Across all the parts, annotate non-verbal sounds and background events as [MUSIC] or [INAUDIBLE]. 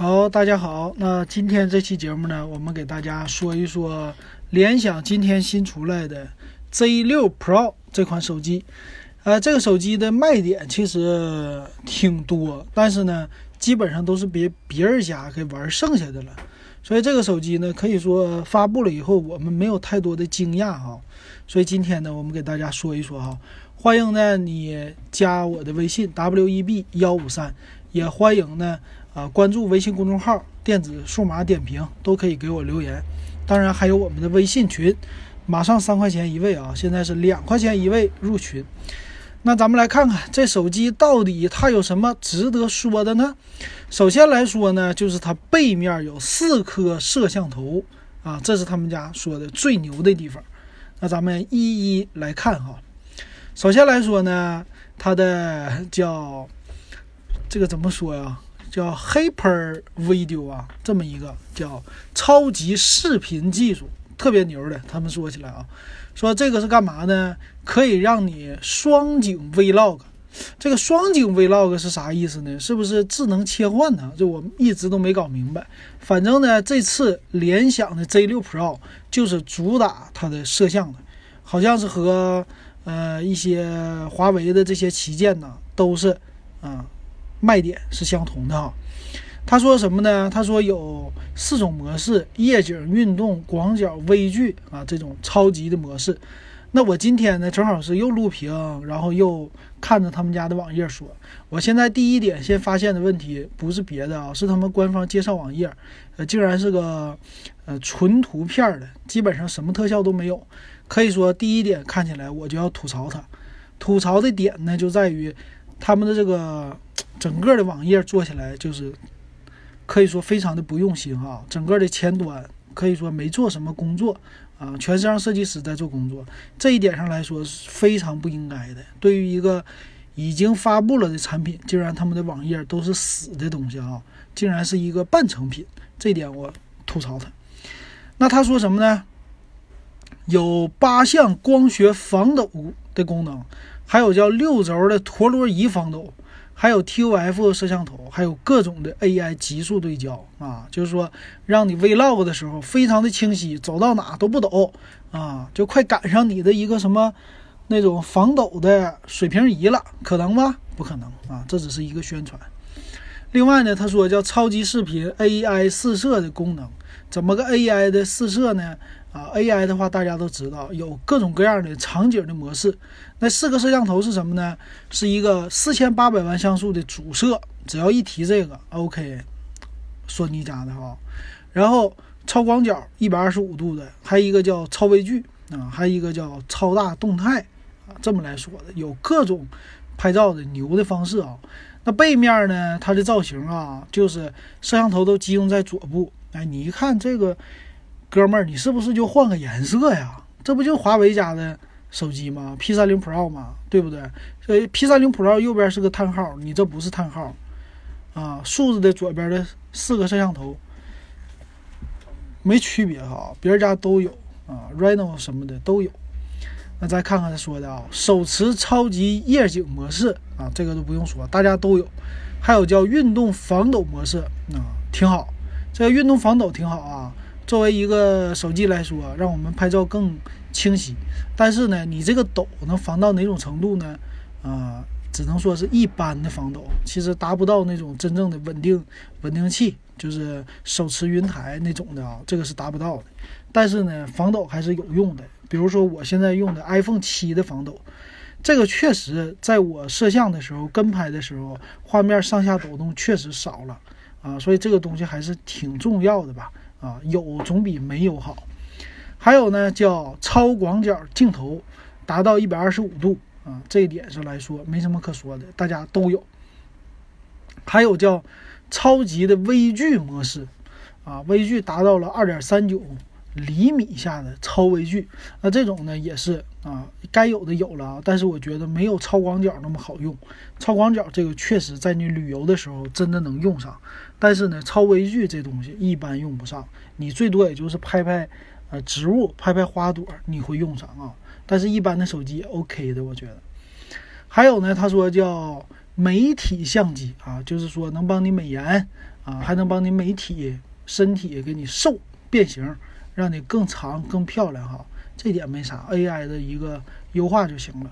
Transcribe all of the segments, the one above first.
好，大家好。那今天这期节目呢，我们给大家说一说联想今天新出来的 Z6 Pro 这款手机。呃，这个手机的卖点其实挺多，但是呢，基本上都是别别人家给玩剩下的了。所以这个手机呢，可以说发布了以后，我们没有太多的惊讶哈。所以今天呢，我们给大家说一说哈。欢迎呢你加我的微信 web 幺五三，也欢迎呢。啊，关注微信公众号“电子数码点评”都可以给我留言。当然还有我们的微信群，马上三块钱一位啊，现在是两块钱一位入群。那咱们来看看这手机到底它有什么值得说的呢？首先来说呢，就是它背面有四颗摄像头啊，这是他们家说的最牛的地方。那咱们一一来看哈。首先来说呢，它的叫这个怎么说呀？叫 Hyper Video 啊，这么一个叫超级视频技术，特别牛的。他们说起来啊，说这个是干嘛呢？可以让你双景 Vlog。这个双景 Vlog 是啥意思呢？是不是智能切换呢？这我一直都没搞明白。反正呢，这次联想的 Z6 Pro 就是主打它的摄像的，好像是和呃一些华为的这些旗舰呢都是啊。卖点是相同的哈，他说什么呢？他说有四种模式：夜景、运动、广角、微距啊，这种超级的模式。那我今天呢，正好是又录屏，然后又看着他们家的网页说，我现在第一点先发现的问题不是别的啊，是他们官方介绍网页，呃，竟然是个呃纯图片的，基本上什么特效都没有。可以说第一点看起来我就要吐槽它，吐槽的点呢就在于他们的这个。整个的网页做起来就是可以说非常的不用心啊，整个的前端可以说没做什么工作啊，全是让设计师在做工作。这一点上来说是非常不应该的。对于一个已经发布了的产品，竟然他们的网页都是死的东西啊，竟然是一个半成品，这点我吐槽他。那他说什么呢？有八项光学防抖的功能，还有叫六轴的陀螺仪防抖。还有 TOF 摄像头，还有各种的 AI 极速对焦啊，就是说让你 Vlog 的时候非常的清晰，走到哪都不抖啊，就快赶上你的一个什么那种防抖的水平仪了，可能吗？不可能啊，这只是一个宣传。另外呢，他说叫超级视频 AI 四摄的功能，怎么个 AI 的四摄呢？啊，AI 的话大家都知道有各种各样的场景的模式。那四个摄像头是什么呢？是一个四千八百万像素的主摄，只要一提这个，OK，索尼家的哈。然后超广角一百二十五度的，还有一个叫超微距啊，还有一个叫超大动态啊，这么来说的，有各种拍照的牛的方式啊。那背面呢，它的造型啊，就是摄像头都集中在左部。哎，你一看这个。哥们儿，你是不是就换个颜色呀？这不就华为家的手机吗？P 三零 Pro 吗？对不对？所以，P 三零 Pro 右边是个叹号，你这不是叹号啊？竖着的左边的四个摄像头没区别哈，别人家都有啊，Reno 什么的都有。那再看看他说的啊，手持超级夜景模式啊，这个都不用说，大家都有。还有叫运动防抖模式啊，挺好，这个运动防抖挺好啊。作为一个手机来说，让我们拍照更清晰。但是呢，你这个抖能防到哪种程度呢？啊，只能说是一般的防抖，其实达不到那种真正的稳定稳定器，就是手持云台那种的啊，这个是达不到的。但是呢，防抖还是有用的。比如说我现在用的 iPhone 七的防抖，这个确实在我摄像的时候、跟拍的时候，画面上下抖动确实少了啊，所以这个东西还是挺重要的吧。啊，有总比没有好。还有呢，叫超广角镜头，达到一百二十五度啊，这一点上来说没什么可说的，大家都有。还有叫超级的微距模式，啊，微距达到了二点三九厘米下的超微距，那这种呢也是啊，该有的有了啊，但是我觉得没有超广角那么好用。超广角这个确实在你旅游的时候真的能用上。但是呢，超微距这东西一般用不上，你最多也就是拍拍，呃，植物，拍拍花朵，你会用上啊。但是，一般的手机 OK 的，我觉得。还有呢，他说叫媒体相机啊，就是说能帮你美颜啊，还能帮你美体身体给你瘦变形，让你更长更漂亮哈。这点没啥，AI 的一个优化就行了。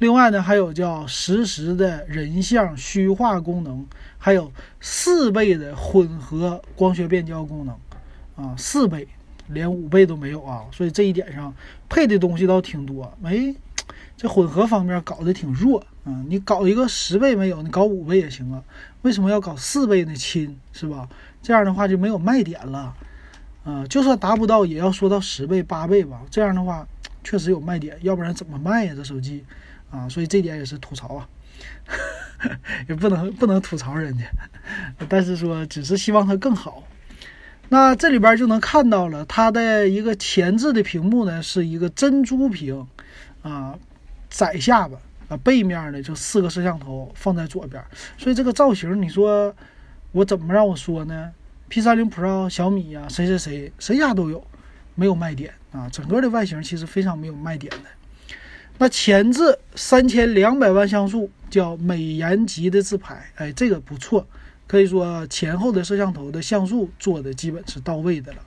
另外呢，还有叫实时的人像虚化功能，还有四倍的混合光学变焦功能，啊，四倍，连五倍都没有啊。所以这一点上配的东西倒挺多。哎，这混合方面搞得挺弱啊。你搞一个十倍没有，你搞五倍也行啊。为什么要搞四倍呢？亲，是吧？这样的话就没有卖点了。啊，就算达不到，也要说到十倍、八倍吧。这样的话确实有卖点，要不然怎么卖呀？这手机。啊，所以这点也是吐槽啊，[LAUGHS] 也不能不能吐槽人家，但是说只是希望它更好。那这里边就能看到了，它的一个前置的屏幕呢是一个珍珠屏，啊，窄下巴啊，背面呢就四个摄像头放在左边，所以这个造型你说我怎么让我说呢？P30 Pro 小米呀，谁谁谁谁家都有，没有卖点啊，整个的外形其实非常没有卖点的。那前置三千两百万像素，叫美颜级的自拍，哎，这个不错，可以说前后的摄像头的像素做的基本是到位的了。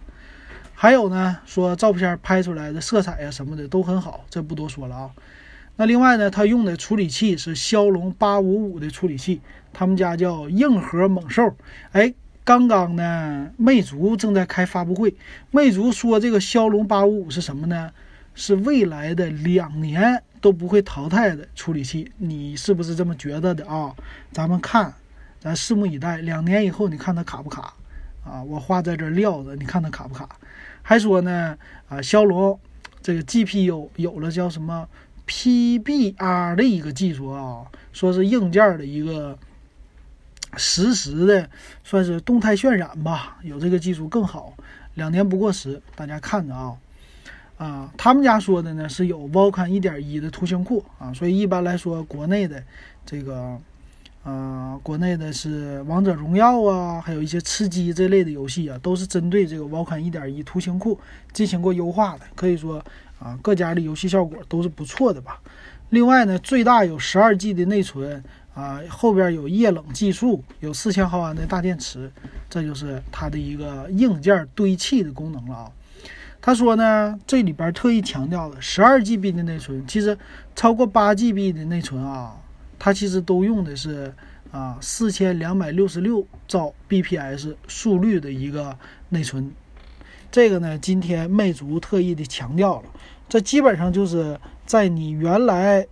还有呢，说照片拍出来的色彩呀什么的都很好，这不多说了啊。那另外呢，它用的处理器是骁龙八五五的处理器，他们家叫硬核猛兽。哎，刚刚呢，魅族正在开发布会，魅族说这个骁龙八五五是什么呢？是未来的两年都不会淘汰的处理器，你是不是这么觉得的啊？咱们看，咱拭目以待。两年以后，你看它卡不卡？啊，我话在这撂着，你看它卡不卡？还说呢，啊，骁龙这个 GPU 有了叫什么 PBR 的一个技术啊，说是硬件的一个实时的，算是动态渲染吧，有这个技术更好。两年不过时，大家看着啊。啊，他们家说的呢是有 Vulkan 1.1的图形库啊，所以一般来说，国内的这个，呃，国内的是王者荣耀啊，还有一些吃鸡这类的游戏啊，都是针对这个 Vulkan 1.1图形库进行过优化的。可以说啊，各家的游戏效果都是不错的吧。另外呢，最大有 12G 的内存啊，后边有液冷技术，有4000毫安的大电池，这就是它的一个硬件堆砌的功能了啊。他说呢，这里边特意强调了十二 GB 的内存，其实超过八 GB 的内存啊，它其实都用的是啊四千两百六十六兆 bps 速率的一个内存。这个呢，今天魅族特意的强调了，这基本上就是在你原来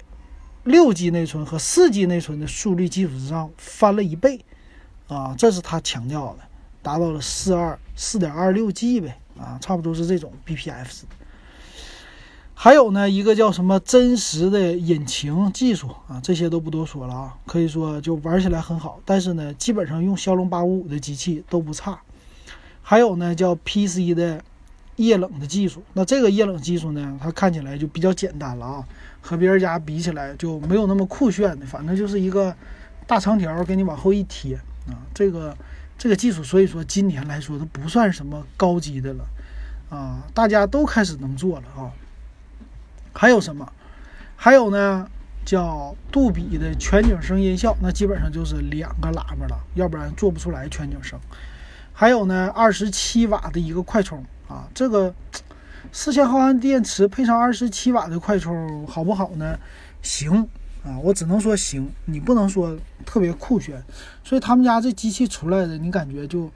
六 G 内存和四 G 内存的速率基础之上翻了一倍啊，这是他强调的，达到了四二四点二六 G 呗。啊，差不多是这种 BPF，还有呢，一个叫什么真实的引擎技术啊，这些都不多说了啊，可以说就玩起来很好。但是呢，基本上用骁龙八五五的机器都不差。还有呢，叫 PC 的液冷的技术，那这个液冷技术呢，它看起来就比较简单了啊，和别人家比起来就没有那么酷炫的，反正就是一个大长条给你往后一贴啊，这个。这个技术，所以说今年来说都不算什么高级的了，啊，大家都开始能做了啊。还有什么？还有呢，叫杜比的全景声音效，那基本上就是两个喇叭了，要不然做不出来全景声。还有呢，二十七瓦的一个快充啊，这个四千毫安电池配上二十七瓦的快充，好不好呢？行。啊，我只能说行，你不能说特别酷炫，所以他们家这机器出来的，你感觉就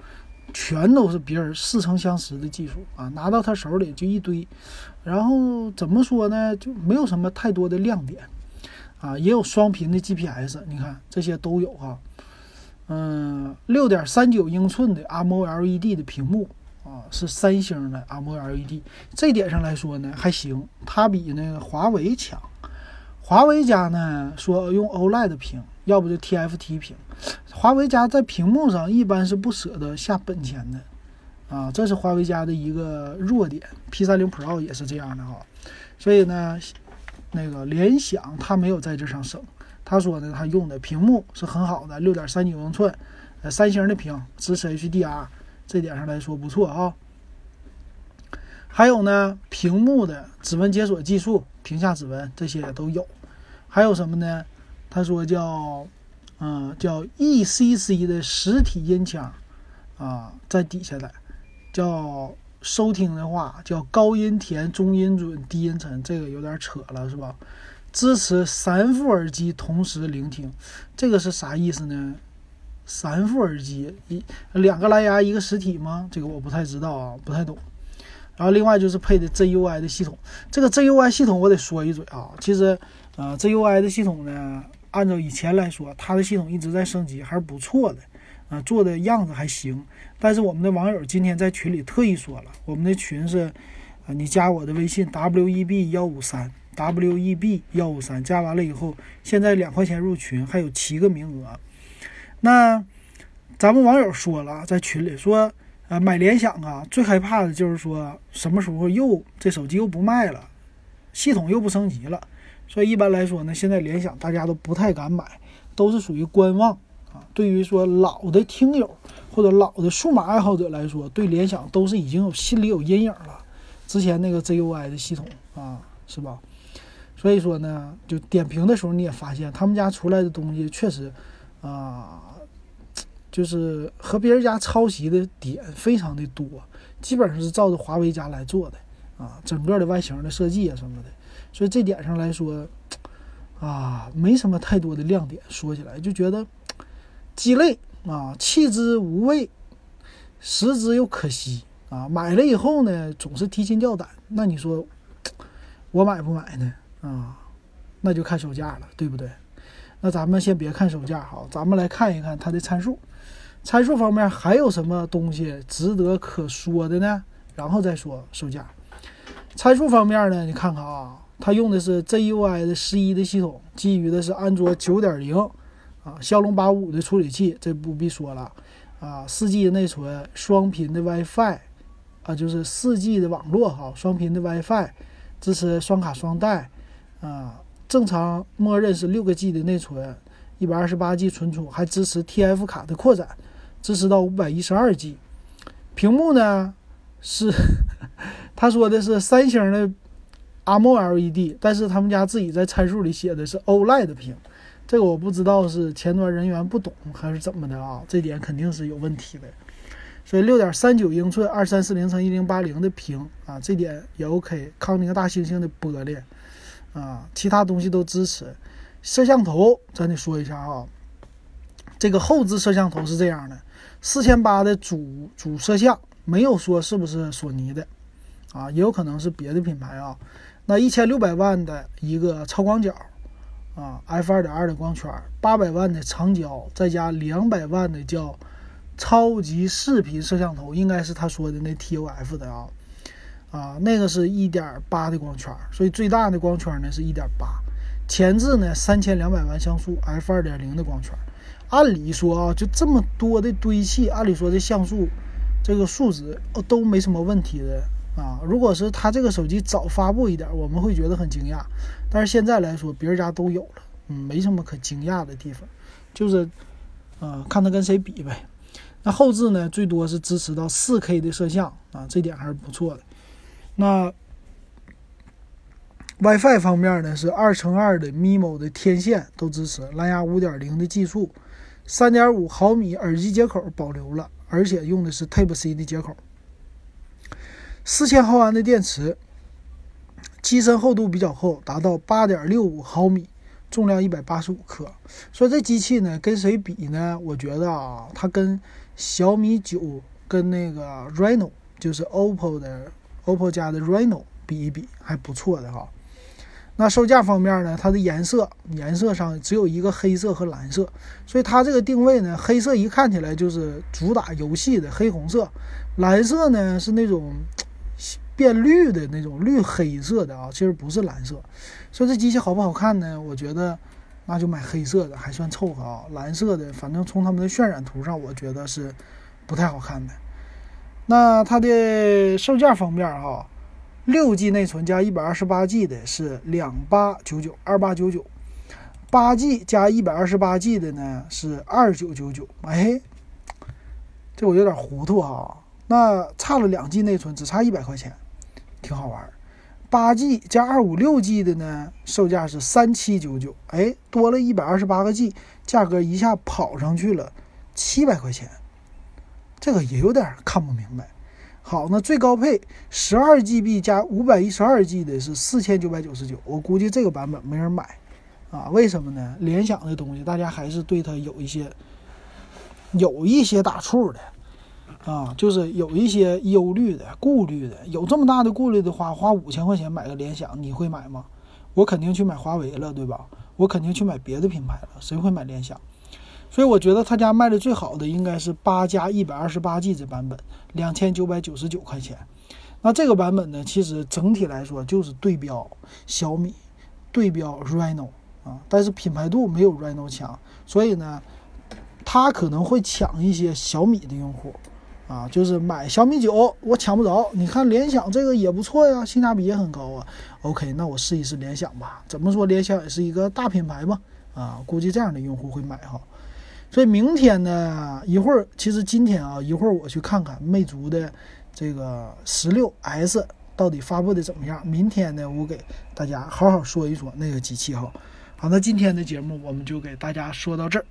全都是别人似曾相识的技术啊，拿到他手里就一堆，然后怎么说呢，就没有什么太多的亮点啊，也有双频的 GPS，你看这些都有哈，嗯，六点三九英寸的 AMOLED 的屏幕啊，是三星的 AMOLED，这点上来说呢还行，它比那个华为强。华为家呢说用 OLED 屏，要不就 TFT 屏。华为家在屏幕上一般是不舍得下本钱的，啊，这是华为家的一个弱点。P30 Pro 也是这样的哈，所以呢，那个联想它没有在这上省。他说呢，他用的屏幕是很好的，六点三九英寸，呃，三星的屏，支持 HDR，这点上来说不错啊。还有呢，屏幕的指纹解锁技术。屏下指纹这些也都有，还有什么呢？他说叫，嗯，叫 ECC 的实体音腔，啊，在底下的叫收听的话叫高音甜、中音准、低音沉，这个有点扯了，是吧？支持三副耳机同时聆听，这个是啥意思呢？三副耳机一两个蓝牙一个实体吗？这个我不太知道啊，不太懂。然后另外就是配的 ZUI 的系统，这个 ZUI 系统我得说一嘴啊，其实呃 ZUI 的系统呢，按照以前来说，它的系统一直在升级，还是不错的啊，做的样子还行。但是我们的网友今天在群里特意说了，我们的群是啊，你加我的微信 WEB 幺五三。WEB 幺五三加完了以后，现在两块钱入群，还有七个名额。那咱们网友说了，在群里说，呃，买联想啊，最害怕的就是说什么时候又这手机又不卖了，系统又不升级了。所以一般来说呢，现在联想大家都不太敢买，都是属于观望啊。对于说老的听友或者老的数码爱好者来说，对联想都是已经有心里有阴影了。之前那个 ZUI 的系统啊，是吧？所以说呢，就点评的时候你也发现，他们家出来的东西确实，啊，就是和别人家抄袭的点非常的多，基本上是照着华为家来做的啊，整个的外形的设计啊什么的，所以这点上来说，啊，没什么太多的亮点。说起来就觉得鸡肋啊，弃之无味，食之又可惜啊。买了以后呢，总是提心吊胆。那你说我买不买呢？啊，那就看手价了，对不对？那咱们先别看手价哈，咱们来看一看它的参数。参数方面还有什么东西值得可说的呢？然后再说售价。参数方面呢，你看看啊，它用的是 ZUI 的十一的系统，基于的是安卓九点零啊，骁龙八五的处理器，这不必说了啊，四 G 的内存，双频的 WiFi 啊，就是四 G 的网络哈，双频的 WiFi，支持双卡双待。啊，正常默认是六个 G 的内存，一百二十八 G 存储，还支持 TF 卡的扩展，支持到五百一十二 G。屏幕呢是 [LAUGHS] 他说的是三星的 AMOLED，但是他们家自己在参数里写的是 OLED 屏，这个我不知道是前端人员不懂还是怎么的啊，这点肯定是有问题的。所以六点三九英寸二三四零乘一零八零的屏啊，这点也 OK。康宁大猩猩的玻璃。啊，其他东西都支持。摄像头，咱得说一下啊，这个后置摄像头是这样的，四千八的主主摄像，没有说是不是索尼的，啊，也有可能是别的品牌啊。那一千六百万的一个超广角，啊，f 二点二的光圈，八百万的长焦，再加两百万的叫超级视频摄像头，应该是他说的那 TOF 的啊。啊，那个是一点八的光圈，所以最大的光圈呢是一点八。前置呢三千两百万像素，f 二点零的光圈。按理说啊，就这么多的堆砌，按理说这像素这个数值都没什么问题的啊。如果是它这个手机早发布一点，我们会觉得很惊讶。但是现在来说，别人家都有了，嗯，没什么可惊讶的地方，就是啊，看它跟谁比呗。那后置呢，最多是支持到四 K 的摄像啊，这点还是不错的。那 WiFi 方面呢，是二乘二的 MIMO 的天线都支持，蓝牙五点零的技术，三点五毫米耳机接口保留了，而且用的是 Type C 的接口，四千毫安的电池，机身厚度比较厚，达到八点六五毫米，重量一百八十五克。说这机器呢，跟谁比呢？我觉得啊，它跟小米九跟那个 Reno，就是 OPPO 的。OPPO 家的 Reno 比一比还不错的哈，那售价方面呢？它的颜色颜色上只有一个黑色和蓝色，所以它这个定位呢，黑色一看起来就是主打游戏的黑红色，蓝色呢是那种变绿的那种绿黑色的啊，其实不是蓝色。说这机器好不好看呢？我觉得那就买黑色的还算凑合啊，蓝色的反正从他们的渲染图上，我觉得是不太好看的。那它的售价方面哈，六 G 内存加一百二十八 G 的是两八九九二八九九，八 G 加一百二十八 G 的呢是二九九九。哎，这我有点糊涂哈。那差了两 G 内存，只差一百块钱，挺好玩。八 G 加二五六 G 的呢，售价是三七九九。哎，多了一百二十八个 G，价格一下跑上去了七百块钱。这个也有点看不明白。好，那最高配十二 GB 加五百一十二 G 的是四千九百九十九，我估计这个版本没人买啊？为什么呢？联想的东西大家还是对它有一些有一些打怵的啊，就是有一些忧虑的、顾虑的。有这么大的顾虑的话，花五千块钱买个联想，你会买吗？我肯定去买华为了，对吧？我肯定去买别的品牌了，谁会买联想？所以我觉得他家卖的最好的应该是八加一百二十八 G 这版本，两千九百九十九块钱。那这个版本呢，其实整体来说就是对标小米，对标 Reno 啊，但是品牌度没有 Reno 强，所以呢，它可能会抢一些小米的用户啊，就是买小米九我抢不着。你看联想这个也不错呀，性价比也很高啊。OK，那我试一试联想吧。怎么说联想也是一个大品牌嘛，啊，估计这样的用户会买哈。所以明天呢，一会儿其实今天啊，一会儿我去看看魅族的这个十六 S 到底发布的怎么样。明天呢，我给大家好好说一说那个机器哈。好，那今天的节目我们就给大家说到这儿。